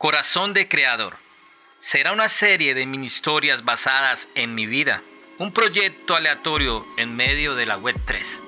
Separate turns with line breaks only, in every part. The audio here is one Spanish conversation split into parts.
Corazón de Creador. Será una serie de mini historias basadas en mi vida. Un proyecto aleatorio en medio de la Web 3.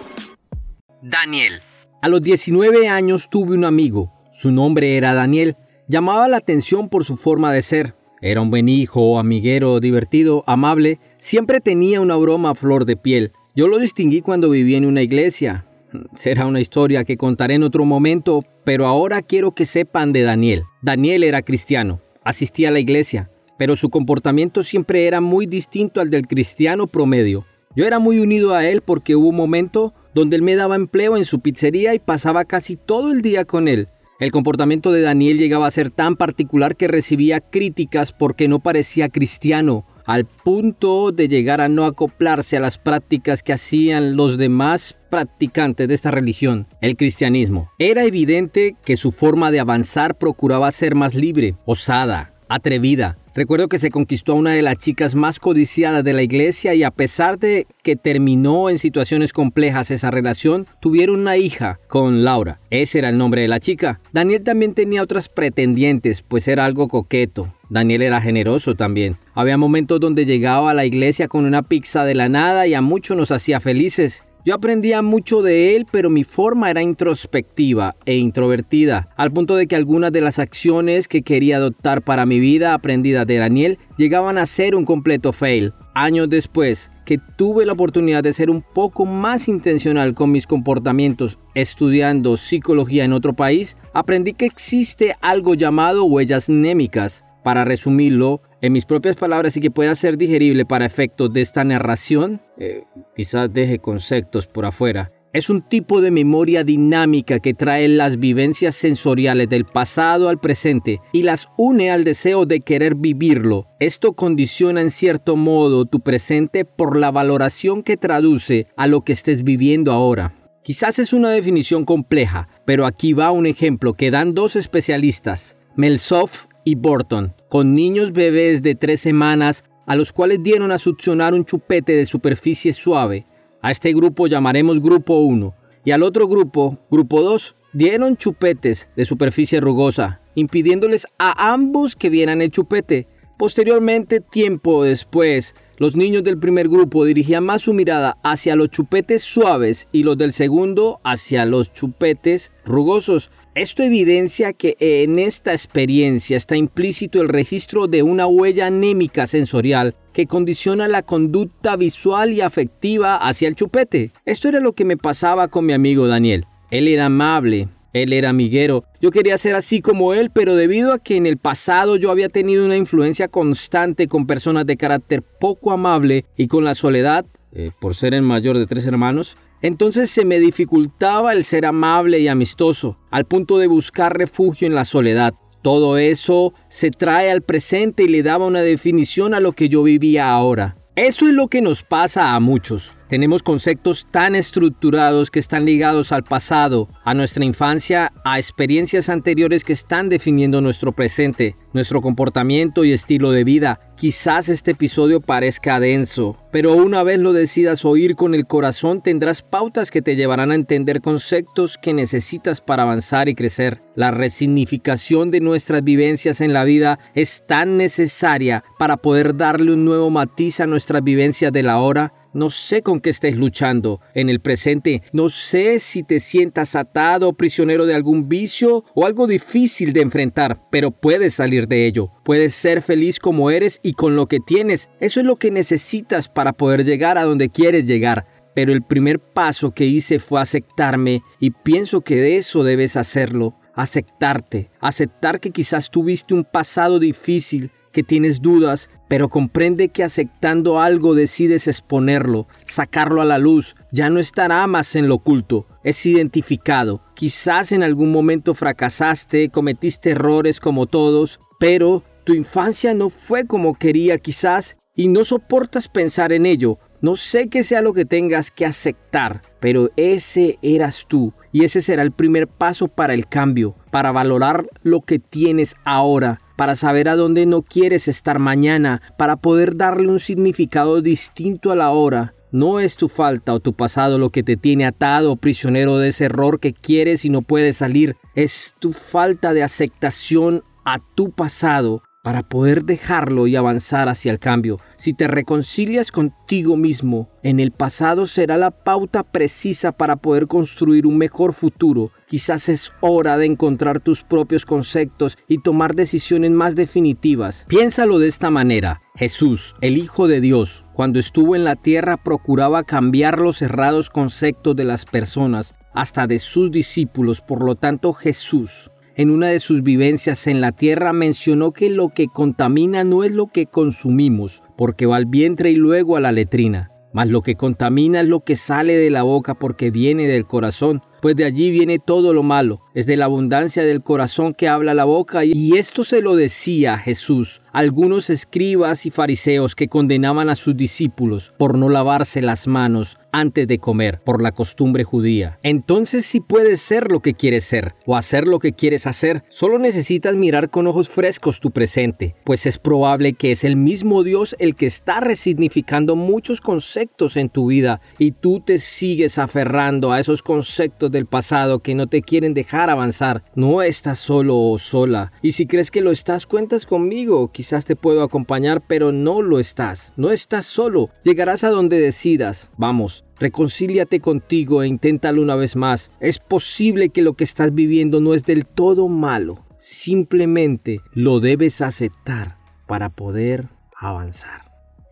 Daniel.
A los 19 años tuve un amigo. Su nombre era Daniel. Llamaba la atención por su forma de ser. Era un buen hijo, amiguero, divertido, amable. Siempre tenía una broma a flor de piel. Yo lo distinguí cuando vivía en una iglesia. Será una historia que contaré en otro momento, pero ahora quiero que sepan de Daniel. Daniel era cristiano, asistía a la iglesia, pero su comportamiento siempre era muy distinto al del cristiano promedio. Yo era muy unido a él porque hubo un momento donde él me daba empleo en su pizzería y pasaba casi todo el día con él. El comportamiento de Daniel llegaba a ser tan particular que recibía críticas porque no parecía cristiano, al punto de llegar a no acoplarse a las prácticas que hacían los demás practicantes de esta religión, el cristianismo. Era evidente que su forma de avanzar procuraba ser más libre, osada, atrevida, Recuerdo que se conquistó a una de las chicas más codiciadas de la iglesia y a pesar de que terminó en situaciones complejas esa relación, tuvieron una hija con Laura. Ese era el nombre de la chica. Daniel también tenía otras pretendientes, pues era algo coqueto. Daniel era generoso también. Había momentos donde llegaba a la iglesia con una pizza de la nada y a muchos nos hacía felices. Yo aprendía mucho de él, pero mi forma era introspectiva e introvertida, al punto de que algunas de las acciones que quería adoptar para mi vida aprendida de Daniel llegaban a ser un completo fail. Años después, que tuve la oportunidad de ser un poco más intencional con mis comportamientos estudiando psicología en otro país, aprendí que existe algo llamado huellas némicas. Para resumirlo, en mis propias palabras y que pueda ser digerible para efectos de esta narración, eh, quizás deje conceptos por afuera. Es un tipo de memoria dinámica que trae las vivencias sensoriales del pasado al presente y las une al deseo de querer vivirlo. Esto condiciona en cierto modo tu presente por la valoración que traduce a lo que estés viviendo ahora. Quizás es una definición compleja, pero aquí va un ejemplo que dan dos especialistas, Melsoff y Borton con niños bebés de tres semanas a los cuales dieron a succionar un chupete de superficie suave. A este grupo llamaremos grupo 1 y al otro grupo, grupo 2, dieron chupetes de superficie rugosa, impidiéndoles a ambos que vieran el chupete. Posteriormente, tiempo después, los niños del primer grupo dirigían más su mirada hacia los chupetes suaves y los del segundo hacia los chupetes rugosos. Esto evidencia que en esta experiencia está implícito el registro de una huella anémica sensorial que condiciona la conducta visual y afectiva hacia el chupete. Esto era lo que me pasaba con mi amigo Daniel. Él era amable, él era amiguero. Yo quería ser así como él, pero debido a que en el pasado yo había tenido una influencia constante con personas de carácter poco amable y con la soledad, eh, por ser el mayor de tres hermanos, entonces se me dificultaba el ser amable y amistoso, al punto de buscar refugio en la soledad. Todo eso se trae al presente y le daba una definición a lo que yo vivía ahora. Eso es lo que nos pasa a muchos. Tenemos conceptos tan estructurados que están ligados al pasado, a nuestra infancia, a experiencias anteriores que están definiendo nuestro presente, nuestro comportamiento y estilo de vida. Quizás este episodio parezca denso, pero una vez lo decidas oír con el corazón tendrás pautas que te llevarán a entender conceptos que necesitas para avanzar y crecer. La resignificación de nuestras vivencias en la vida es tan necesaria para poder darle un nuevo matiz a nuestras vivencias de la hora no sé con qué estés luchando en el presente. No sé si te sientas atado o prisionero de algún vicio o algo difícil de enfrentar, pero puedes salir de ello. Puedes ser feliz como eres y con lo que tienes. Eso es lo que necesitas para poder llegar a donde quieres llegar. Pero el primer paso que hice fue aceptarme y pienso que de eso debes hacerlo. Aceptarte. Aceptar que quizás tuviste un pasado difícil que tienes dudas, pero comprende que aceptando algo decides exponerlo, sacarlo a la luz, ya no estará más en lo oculto, es identificado. Quizás en algún momento fracasaste, cometiste errores como todos, pero tu infancia no fue como quería quizás y no soportas pensar en ello. No sé qué sea lo que tengas que aceptar, pero ese eras tú y ese será el primer paso para el cambio, para valorar lo que tienes ahora para saber a dónde no quieres estar mañana, para poder darle un significado distinto a la hora. No es tu falta o tu pasado lo que te tiene atado prisionero de ese error que quieres y no puedes salir. Es tu falta de aceptación a tu pasado para poder dejarlo y avanzar hacia el cambio. Si te reconcilias contigo mismo en el pasado será la pauta precisa para poder construir un mejor futuro. Quizás es hora de encontrar tus propios conceptos y tomar decisiones más definitivas. Piénsalo de esta manera. Jesús, el Hijo de Dios, cuando estuvo en la tierra procuraba cambiar los errados conceptos de las personas, hasta de sus discípulos. Por lo tanto, Jesús en una de sus vivencias en la tierra mencionó que lo que contamina no es lo que consumimos, porque va al vientre y luego a la letrina, mas lo que contamina es lo que sale de la boca porque viene del corazón, pues de allí viene todo lo malo, es de la abundancia del corazón que habla la boca, y esto se lo decía Jesús algunos escribas y fariseos que condenaban a sus discípulos por no lavarse las manos antes de comer por la costumbre judía. Entonces si puedes ser lo que quieres ser o hacer lo que quieres hacer, solo necesitas mirar con ojos frescos tu presente, pues es probable que es el mismo Dios el que está resignificando muchos conceptos en tu vida y tú te sigues aferrando a esos conceptos del pasado que no te quieren avanzar. No estás solo o sola y si crees que lo estás cuentas conmigo quizás te puedo acompañar, pero no lo estás. No estás solo. Llegarás a donde decidas. Vamos, reconcíliate contigo e inténtalo una vez más. Es posible que lo que estás viviendo no es del todo malo. Simplemente lo debes aceptar para poder avanzar.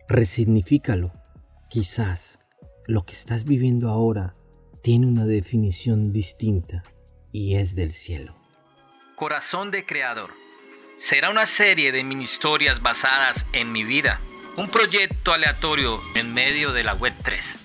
Resignifícalo. Quizás lo que estás viviendo ahora tiene una definición distinta y es del cielo.
Corazón de Creador será una serie de mini historias basadas en mi vida, un proyecto aleatorio en medio de la Web 3.